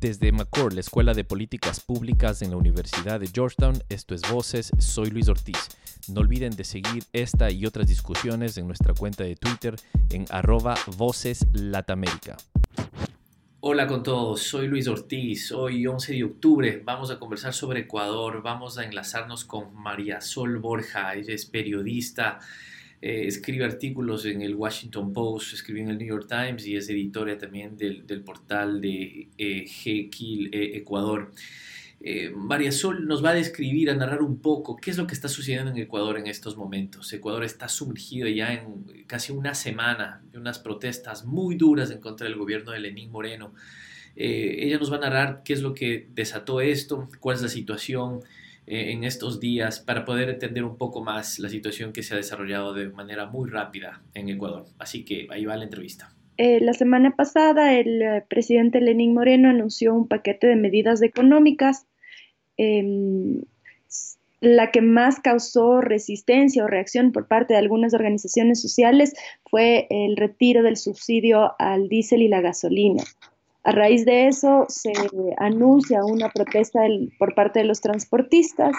Desde McCord, la Escuela de Políticas Públicas en la Universidad de Georgetown, esto es Voces, soy Luis Ortiz. No olviden de seguir esta y otras discusiones en nuestra cuenta de Twitter en arroba Voces Hola con todos, soy Luis Ortiz. Hoy 11 de octubre vamos a conversar sobre Ecuador, vamos a enlazarnos con María Sol Borja, ella es periodista eh, escribe artículos en el Washington Post, escribe en el New York Times y es editora también del, del portal de eh, G eh, Ecuador. Eh, María Sol nos va a describir, a narrar un poco qué es lo que está sucediendo en Ecuador en estos momentos. Ecuador está sumergido ya en casi una semana de unas protestas muy duras en contra del gobierno de Lenín Moreno. ella nos va a narrar qué es lo que desató esto, cuál es la situación, eh, en estos días para poder entender un poco más la situación que se ha desarrollado de manera muy rápida en Ecuador. Así que ahí va la entrevista. Eh, la semana pasada el eh, presidente Lenín Moreno anunció un paquete de medidas económicas. Em, la que más causó resistencia o reacción por parte de algunas organizaciones sociales fue el retiro del subsidio al diésel y la gasolina. A raíz de eso se anuncia una protesta por parte de los transportistas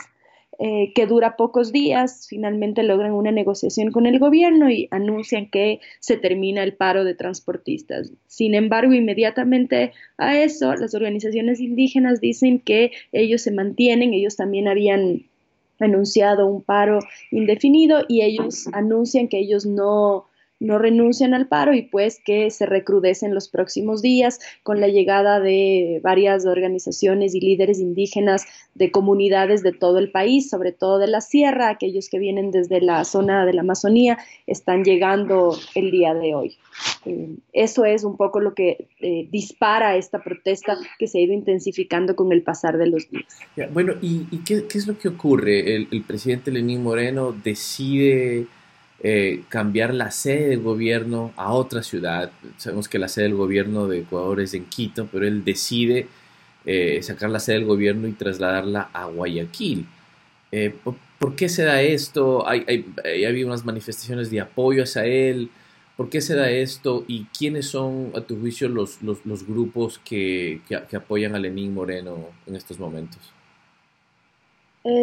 eh, que dura pocos días. Finalmente logran una negociación con el gobierno y anuncian que se termina el paro de transportistas. Sin embargo, inmediatamente a eso, las organizaciones indígenas dicen que ellos se mantienen, ellos también habían anunciado un paro indefinido y ellos anuncian que ellos no no renuncian al paro y pues que se recrudecen los próximos días con la llegada de varias organizaciones y líderes indígenas de comunidades de todo el país, sobre todo de la sierra, aquellos que vienen desde la zona de la Amazonía, están llegando el día de hoy. Eh, eso es un poco lo que eh, dispara esta protesta que se ha ido intensificando con el pasar de los días. bueno, ¿y, qué, es lo que ocurre? El, el presidente Lenín Moreno decide eh, cambiar la sede del gobierno a otra ciudad. Sabemos que la sede del gobierno de Ecuador es en Quito, pero él decide eh, sacar la sede del gobierno y trasladarla a Guayaquil. Eh, ¿por, qué se da esto? Hay, hay, habido unas manifestaciones de apoyo hacia él. ¿Por qué se da esto? ¿Y quiénes son, a tu juicio, los, los, los grupos que, apoyan a Lenín Moreno en estos momentos?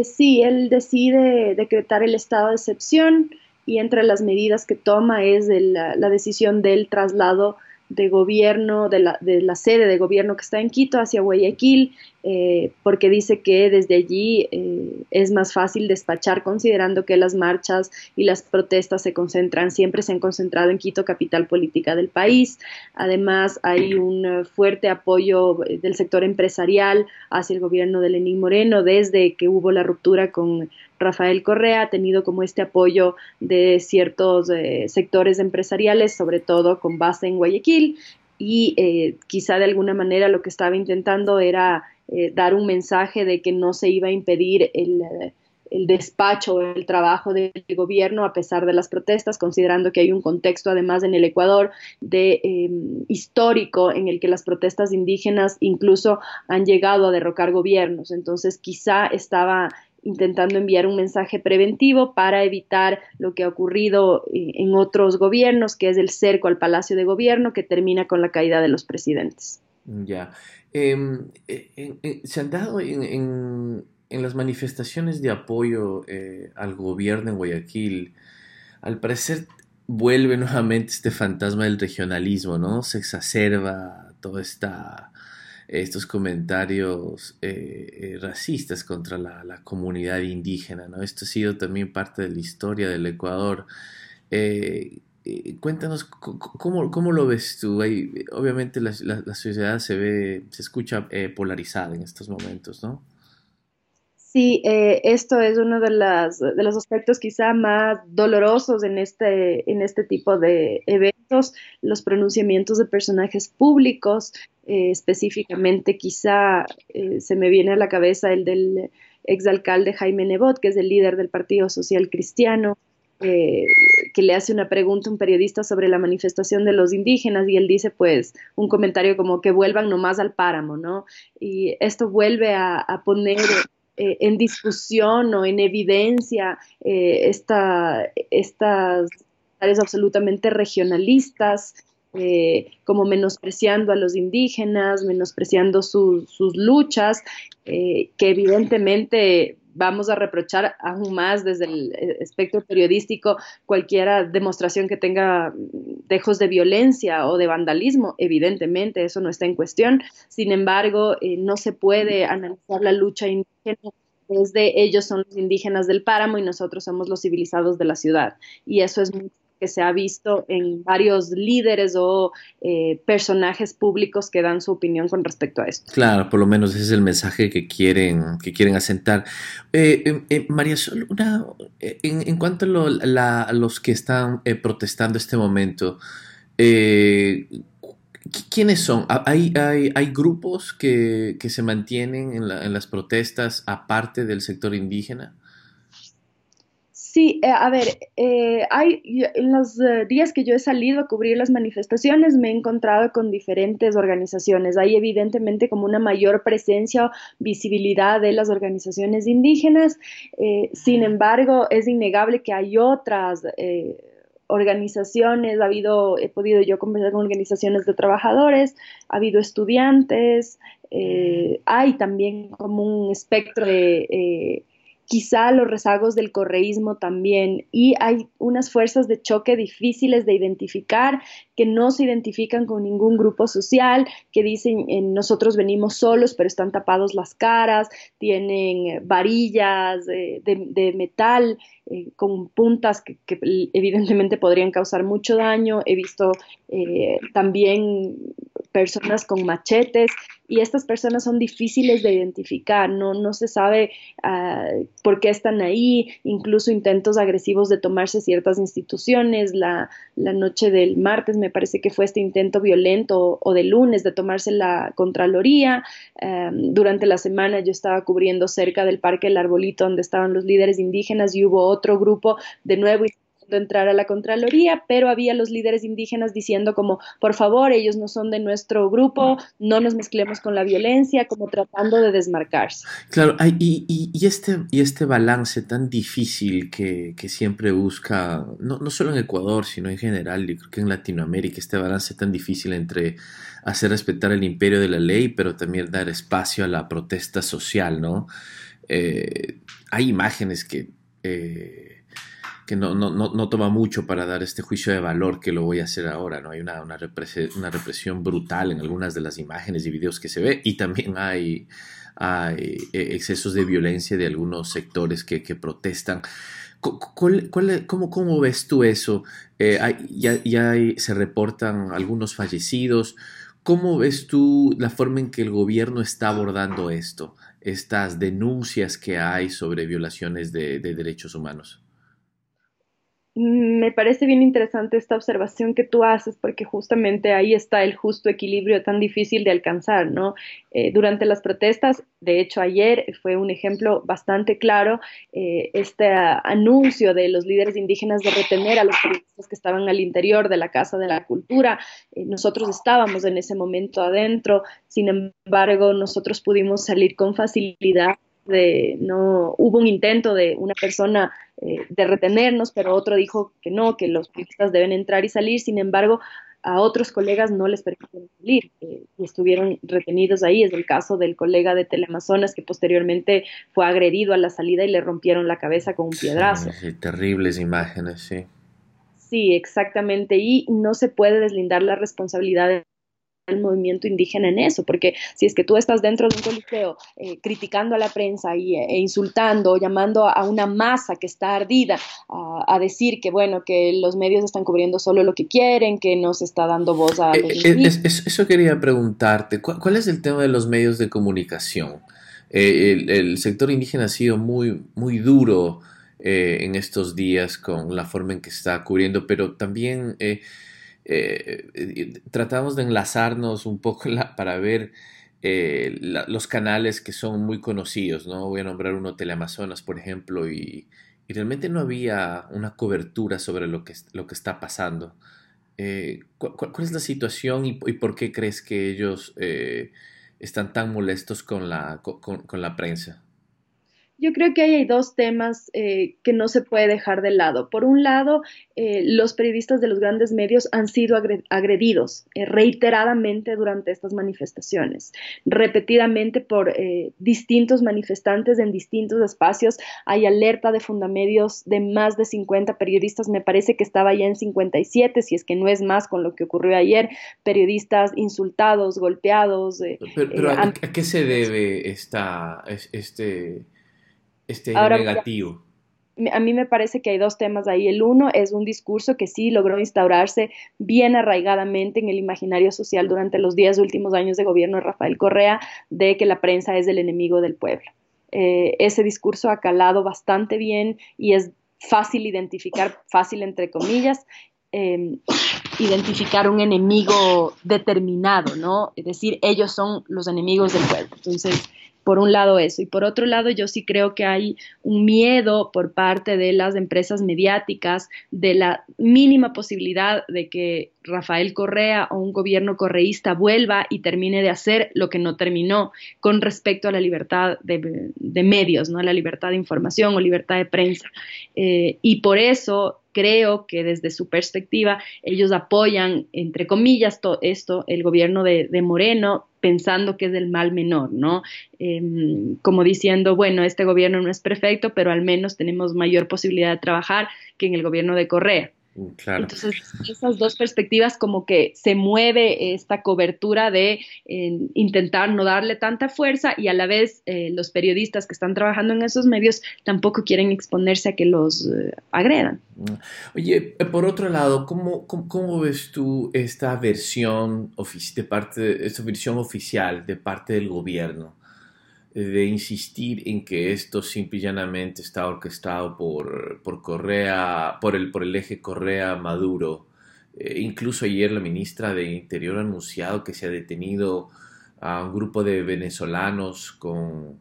sí, él decide decretar el estado de excepción y entre las medidas que toma es la, decisión del traslado de gobierno, de la, de la, sede de gobierno que está en Quito hacia Guayaquil, eh, porque dice que desde allí eh, es más fácil despachar, considerando que las marchas y las protestas se concentran, siempre se han concentrado en Quito, capital política del país. Además, hay un fuerte apoyo del sector empresarial hacia el gobierno de Lenín Moreno desde que hubo la ruptura con Rafael Correa, ha tenido como este apoyo de ciertos eh, sectores empresariales, sobre todo con base en Guayaquil, y quizá de alguna manera lo que estaba intentando era eh, dar un mensaje de que no se iba a impedir el, eh, el despacho el trabajo del gobierno a pesar de las protestas, considerando que hay un contexto además en el Ecuador de em, histórico en el que las protestas indígenas incluso han llegado a derrocar gobiernos. Entonces quizá estaba intentando enviar un mensaje preventivo para evitar lo que ha ocurrido eh, en otros gobiernos, que es el cerco al Palacio de Gobierno que termina con la caída de los presidentes. Ya. Em, eh, se han dado en, las manifestaciones de apoyo eh, al gobierno en Guayaquil, al parecer vuelve nuevamente este fantasma del regionalismo, ¿no? Se exacerba todo esta, estos comentarios eh, racistas contra la, la, comunidad indígena, ¿no? Esto ha sido también parte de la historia del Ecuador. Eh, cuéntanos cómo, cómo, lo ves tú. obviamente la, la, sociedad se ve, se escucha eh, polarizada en estos momentos, ¿no? Sí, eh, esto es uno de, las, de los aspectos quizá más dolorosos en este, en este tipo de eventos, los pronunciamientos de personajes públicos, específicamente quizá se me viene a la cabeza el del exalcalde Jaime Nebot, que es el líder del Partido Social Cristiano, eh, que le hace una pregunta a un periodista sobre la manifestación de los indígenas y él dice pues un comentario como que vuelvan nomás al páramo, ¿no? Y esto vuelve a, poner eh, en discusión o en evidencia eh, esta, estas áreas absolutamente regionalistas eh, como menospreciando a los indígenas, menospreciando sus luchas, que evidentemente vamos a reprochar aún más desde el eh, espectro periodístico cualquier demostración que tenga dejos de violencia o de vandalismo. Evidentemente, eso no está en cuestión. Sin embargo, no se puede analizar la lucha indígena desde ellos son los indígenas del páramo y nosotros somos los civilizados de la ciudad. Y eso es muy que se ha visto en varios líderes o eh, personajes públicos que dan su opinión con respecto a esto. Claro, por lo menos ese es el mensaje que quieren, que quieren asentar. Eh, eh, María Sol, una, en, cuanto a, los que están protestando este momento, ¿quiénes son? ¿Hay, hay, hay grupos que, se mantienen en, en las protestas aparte del sector indígena? Sí, eh, a ver, eh, hay, en los eh, días que yo he salido a cubrir las manifestaciones me he encontrado con diferentes organizaciones. Hay evidentemente como una mayor presencia o visibilidad de las organizaciones indígenas. sin embargo, es innegable que hay otras organizaciones. Ha habido, he podido yo conversar con organizaciones de trabajadores, ha habido estudiantes. hay también como un espectro de quizá los rezagos del correísmo también, y hay unas fuerzas de choque difíciles de identificar, que no se identifican con ningún grupo social, que dicen eh, nosotros venimos solos, pero están tapados las caras, tienen eh, varillas eh, de, metal con puntas que, evidentemente podrían causar mucho daño. He visto también personas con machetes y estas personas son difíciles de identificar, no, no se sabe uh, por qué están ahí, incluso intentos agresivos de tomarse ciertas instituciones, la, la, noche del martes me parece que fue este intento violento o de lunes de tomarse la Contraloría, um, durante la semana yo estaba cubriendo cerca del Parque El Arbolito donde estaban los líderes indígenas y hubo otro grupo de nuevo entrar a la Contraloría, pero había los líderes indígenas diciendo como, por favor, ellos no son de nuestro grupo, no nos mezclemos con la violencia, como tratando de desmarcarse. Claro, y, este, y este balance tan difícil que, siempre busca, no, no, solo en Ecuador, sino en general, y creo que en Latinoamérica, este balance tan difícil entre hacer respetar el imperio de la ley, pero también dar espacio a la protesta social, ¿no? Eh, hay imágenes que... Eh, que no, no, no, toma mucho para dar este juicio de valor que lo voy a hacer ahora, ¿no? Hay una, una, represión brutal en algunas de las imágenes y videos que se ve y también hay, hay eh, excesos de violencia de algunos sectores que, que protestan. ¿Cuál, cómo, cómo, ves tú eso? Eh, ya, ya se reportan algunos fallecidos. ¿Cómo ves tú la forma en que el gobierno está abordando esto, estas denuncias que hay sobre violaciones de derechos humanos? Me parece bien interesante esta observación que tú haces porque justamente ahí está el justo equilibrio tan difícil de alcanzar, ¿no? Eh, durante las protestas, de hecho ayer fue un ejemplo bastante claro, eh, este anuncio de los líderes indígenas de retener a los periodistas que estaban al interior de la Casa de la Cultura. Eh, nosotros estábamos en ese momento adentro, sin embargo, nosotros pudimos salir con facilidad de no hubo un intento de una persona eh, de retenernos, pero otro dijo que no, que los periodistas deben entrar y salir. Sin embargo, a otros colegas no les permitieron salir eh, y estuvieron retenidos ahí. Es el caso del colega de Teleamazonas que posteriormente fue agredido a la salida y le rompieron la cabeza con un piedrazo. Sí, terribles imágenes, sí. Sí, exactamente. Y no se puede deslindar la responsabilidad el movimiento indígena en eso, porque si es que tú estás dentro de un coliseo eh, criticando a la prensa y, e insultando, llamando a una masa que está ardida a, decir que bueno, que los medios están cubriendo solo lo que quieren, que no se está dando voz a los eh, eh, Eso quería preguntarte, ¿cuál, es el tema de los medios de comunicación? el, sector indígena ha sido muy, muy duro en estos días con la forma en que está cubriendo, pero también eh, tratamos de enlazarnos un poco para ver eh, los canales que son muy conocidos, ¿no? Voy a nombrar uno Teleamazonas, por ejemplo, y, realmente no había una cobertura sobre lo que, lo que está pasando. Eh, ¿cuál, es la situación y, por qué crees que ellos están tan molestos con la, con la prensa? Yo creo que hay dos temas eh, que no se puede dejar de lado. Por un lado, eh, los periodistas de los grandes medios han sido agredidos eh, reiteradamente durante estas manifestaciones, repetidamente por distintos manifestantes en distintos espacios. Hay alerta de fundamedios de más de 50 periodistas, me parece que estaba ya en 57, si es que no es más con lo que ocurrió ayer, periodistas insultados, golpeados. pero, ¿a, qué se debe esta, este este negativo? A mí me parece que hay dos temas ahí. El uno es un discurso que sí logró instaurarse bien arraigadamente en el imaginario social durante los diez últimos años de gobierno de Rafael Correa, de que la prensa es el enemigo del pueblo. Eh, ese discurso ha calado bastante bien y es fácil identificar, fácil entre comillas, em, identificar un enemigo determinado, ¿no? Es decir, ellos son los enemigos del pueblo. Entonces, por un lado eso. Y por otro lado, yo sí creo que hay un miedo por parte de las empresas mediáticas de la mínima posibilidad de que Rafael Correa o un gobierno correísta vuelva y termine de hacer lo que no terminó con respecto a la libertad de, medios, ¿no? la libertad de información o libertad de prensa. Eh, y por eso creo que desde su perspectiva ellos apoyan, entre comillas, todo esto, el gobierno de, Moreno, pensando que es el mal menor, ¿no? Em, como diciendo, bueno, este gobierno no es perfecto, pero al menos tenemos mayor posibilidad de trabajar que en el gobierno de Correa. Mm, Entonces, esas dos perspectivas como que se mueve esta cobertura de intentar no darle tanta fuerza y a la vez eh, los periodistas que están trabajando en esos medios tampoco quieren exponerse a que los eh, agredan. Mm. Oye, eh, por otro lado, ¿cómo, cómo, ves tú esta versión de parte, esta versión oficial de parte del gobierno? De insistir en que esto simple y llanamente está orquestado por, por Correa, por el, por el eje Correa-Maduro. Eh, incluso ayer la ministra de Interior ha anunciado que se ha detenido a un grupo de venezolanos con,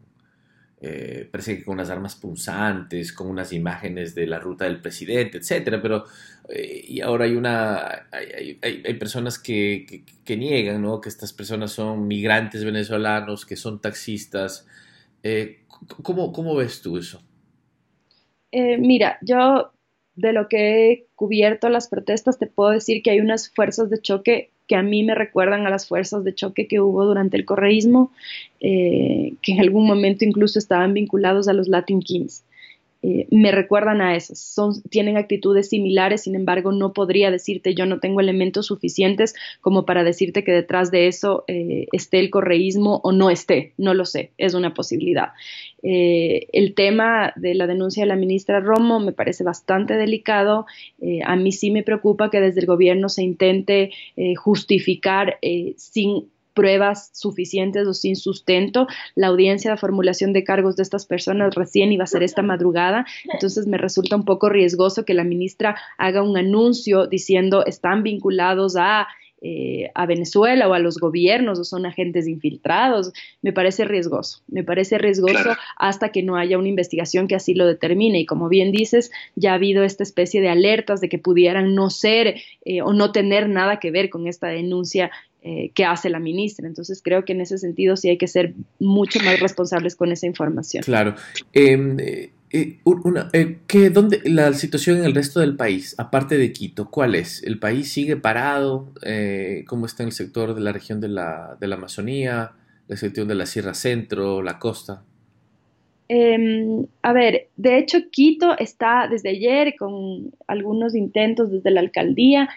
eh, parece que con unas armas punzantes, con unas imágenes de la ruta del presidente, etcétera, pero eh, y ahora hay una hay, hay, personas que, que, niegan ¿no? que estas personas son migrantes venezolanos, que son taxistas. Eh, ¿cómo, ¿Cómo ves tú eso? mira, yo de lo que he cubierto las protestas te puedo decir que hay unas fuerzas de choque que a mí me recuerdan a las fuerzas de choque que hubo durante el correísmo, eh, que en algún momento incluso estaban vinculados a los Latin Kings. Eh, me recuerdan a esas. Son, tienen actitudes similares, sin embargo, no podría decirte, yo no tengo elementos suficientes como para decirte que detrás de eso eh, esté el correísmo o no esté. No lo sé, es una posibilidad. Eh, el tema de la denuncia de la ministra Romo me parece bastante delicado. a mí sí me preocupa que desde el gobierno se intente justificar sin pruebas suficientes o sin sustento. La audiencia de formulación de cargos de estas personas recién iba a ser esta madrugada, entonces me resulta un poco riesgoso que la ministra haga un anuncio diciendo están vinculados a eh, a Venezuela o a los gobiernos o son agentes infiltrados, me parece riesgoso. Me parece riesgoso hasta que no haya una investigación que así lo determine. Y como bien dices, ya ha habido esta especie de alertas de que pudieran no ser eh, o no tener nada que ver con esta denuncia eh, que hace la ministra. Entonces creo que en ese sentido sí hay que ser mucho más responsables con esa información. Claro. Em, eh, eh, una, ¿qué, dónde, la situación en el resto del país, aparte de Quito, ¿cuál es? ¿El país sigue parado? ¿Cómo está en el sector de la región de la, de la Amazonía, la sección de la Sierra Centro, la costa? Em, a ver, de hecho Quito está desde ayer con algunos intentos desde la alcaldía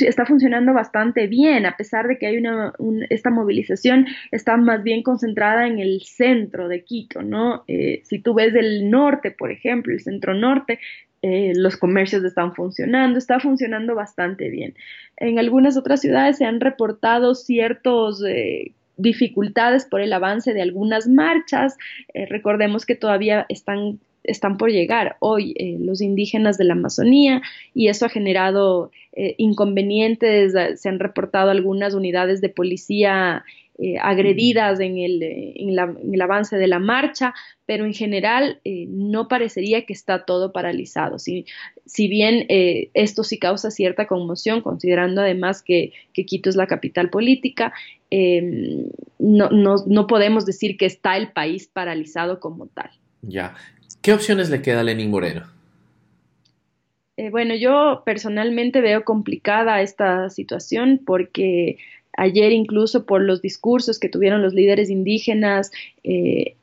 está funcionando bastante bien, a pesar de que hay una, esta movilización está más bien concentrada en el centro de Quito, ¿no? Eh, si tú ves el norte, por ejemplo, el centro norte, eh, los comercios están funcionando, está funcionando bastante bien. En algunas otras ciudades se han reportado ciertos eh, dificultades por el avance de algunas marchas. recordemos que todavía están están por llegar hoy eh, los indígenas de la Amazonía y eso ha generado eh, inconvenientes, se han reportado algunas unidades de policía eh, agredidas en el, en, el, avance de la marcha, pero en general no parecería que está todo paralizado. Si, si bien esto sí causa cierta conmoción, considerando además que, que Quito es la capital política, no, no, no podemos decir que está el país paralizado como tal. Ya. ¿Qué opciones le queda a Lenín Moreno? Eh, bueno, yo personalmente veo complicada esta situación porque ayer incluso por los discursos que tuvieron los líderes indígenas, eh,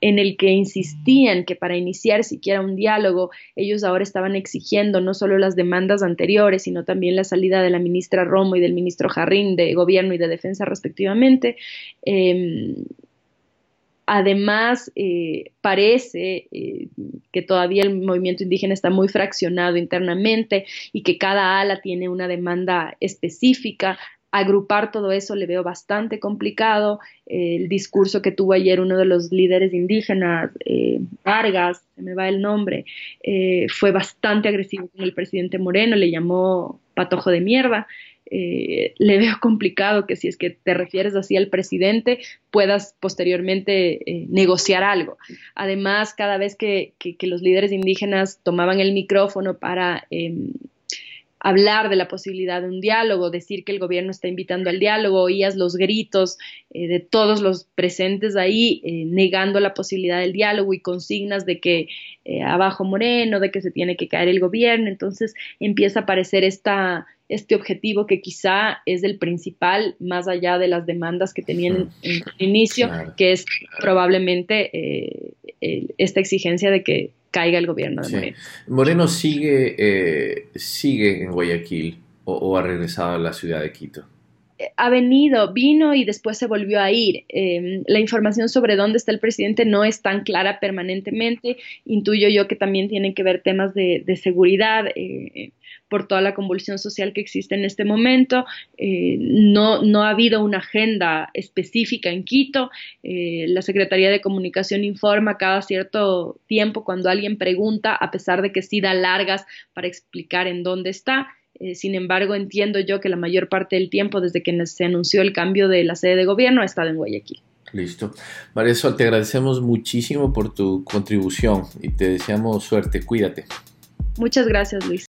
en el que insistían que para iniciar siquiera un diálogo, ellos ahora estaban exigiendo no solo las demandas anteriores, sino también la salida de la ministra Romo y del ministro Jarrín de Gobierno y de Defensa respectivamente. Em, Además, eh, parece eh, que todavía el movimiento indígena está muy fraccionado internamente y que cada ala tiene una demanda específica. Agrupar todo eso le veo bastante complicado. el discurso que tuvo ayer uno de los líderes indígenas, eh, Vargas, se me va el nombre, fue bastante agresivo con el presidente Moreno, le llamó patojo de mierda. Eh, le veo complicado que si es que te refieres así al presidente puedas posteriormente eh, negociar algo. Además, cada vez que, los líderes indígenas tomaban el micrófono para em, hablar de la posibilidad de un diálogo, decir que el gobierno está invitando al diálogo, oías los gritos eh, de todos los presentes ahí negando la posibilidad del diálogo y consignas de que abajo Moreno, de que se tiene que caer el gobierno, entonces empieza a aparecer esta este objetivo que quizá es el principal, más allá de las demandas que tenían en, el inicio, que es probablemente eh, esta exigencia de que caiga el gobierno de Moreno. Moreno sigue, eh, sigue en Guayaquil o, ha regresado a la ciudad de Quito ha venido, vino y después se volvió a ir. Em, la información sobre dónde está el presidente no es tan clara permanentemente. Intuyo yo que también tienen que ver temas de, de seguridad. Eh, por toda la convulsión social que existe en este momento. Eh, no, no ha habido una agenda específica en Quito. Eh, la Secretaría de Comunicación informa cada cierto tiempo cuando alguien pregunta, a pesar de que sí da largas para explicar en dónde está. Eh, sin embargo, entiendo yo que la mayor parte del tiempo, desde que se anunció el cambio de la sede de gobierno, ha estado en Guayaquil. Listo. María Sol, te agradecemos muchísimo por tu contribución y te deseamos suerte. Cuídate. Muchas gracias, Luis.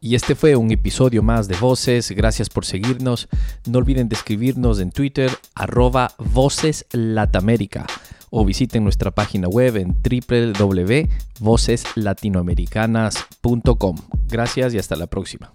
Y este fue un episodio más de Voces. Gracias por seguirnos. No olviden de escribirnos en Twitter arroba Voces o visiten nuestra página web en www.voceslatinoamericanas.com. Gracias y hasta la próxima.